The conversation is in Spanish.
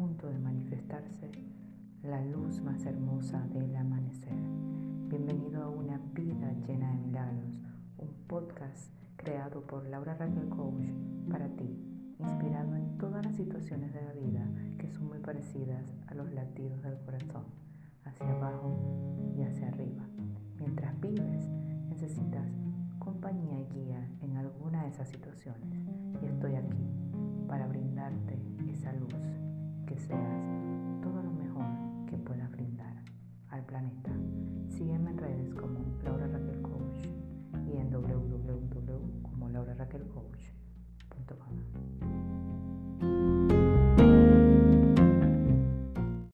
punto de manifestarse la luz más hermosa del amanecer. Bienvenido a una vida llena de milagros, un podcast creado por Laura Raquel Coach para ti, inspirado en todas las situaciones de la vida que son muy parecidas a los latidos del corazón, hacia abajo y hacia arriba. Mientras vives, necesitas compañía y guía en alguna de esas situaciones y estoy aquí planeta. Sígueme en redes como Laura Raquel Coach y en www como lauraraquelcoach.com.